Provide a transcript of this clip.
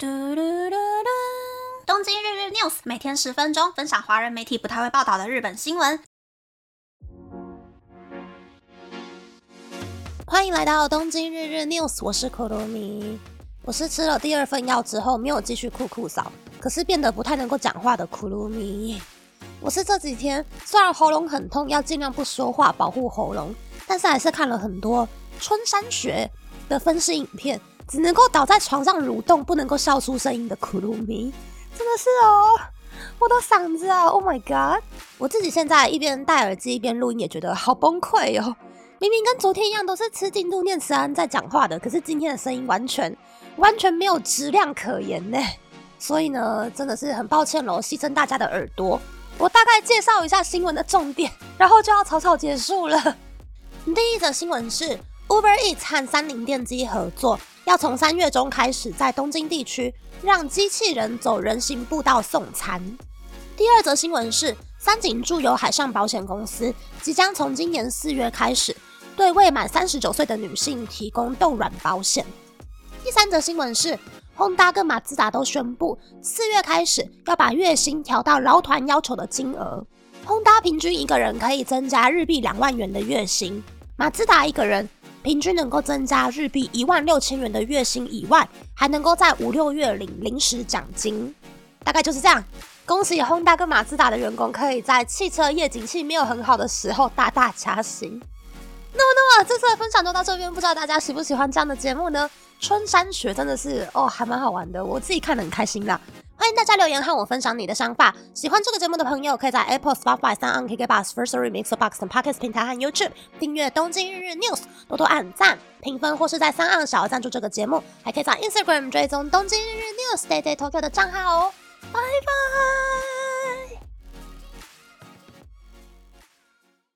嘟嘟嘟嘟！东京日日 news 每天十分钟，分享华人媒体不太会报道的日本新闻。欢迎来到东京日日 news，我是可罗米。我是吃了第二份药之后没有继续酷酷扫，可是变得不太能够讲话的可罗米。我是这几天虽然喉咙很痛，要尽量不说话保护喉咙，但是还是看了很多春山学的分析影片。只能够倒在床上蠕动，不能够笑出声音的苦鲁米，真的是哦，我的嗓子啊，Oh my god！我自己现在一边戴耳机一边录音，也觉得好崩溃哦。明明跟昨天一样，都是吃进度念慈安在讲话的，可是今天的声音完全完全没有质量可言呢。所以呢，真的是很抱歉喽，牺牲大家的耳朵。我大概介绍一下新闻的重点，然后就要草草结束了。第一则新闻是 Uber Eats 和三菱电机合作。要从三月中开始，在东京地区让机器人走人行步道送餐。第二则新闻是，三井住友海上保险公司即将从今年四月开始，对未满三十九岁的女性提供冻卵保险。第三则新闻是，Honda 跟马自达都宣布，四月开始要把月薪调到劳团要求的金额。Honda 平均一个人可以增加日币两万元的月薪，马自达一个人。平均能够增加日币一万六千元的月薪以外，还能够在五六月领临时奖金，大概就是这样。恭喜 Honda 跟马自达的员工可以在汽车业景气没有很好的时候大大加薪。那么，那么这次的分享就到这边，不知道大家喜不喜欢这样的节目呢？春山雪真的是哦，还蛮好玩的，我自己看得很开心啦。欢迎大家留言和我分享你的想法。喜欢这个节目的朋友，可以在 Apple、Spotify、三 on KK Bus、First Remix Box 等 Podcast 平台和 YouTube 订阅《东京日日 News》，多多按赞、评分，或是在三 on 小额赞助这个节目。还可以在 Instagram 追踪《东京日日 News》Day Day Tokyo 的账号哦。拜拜。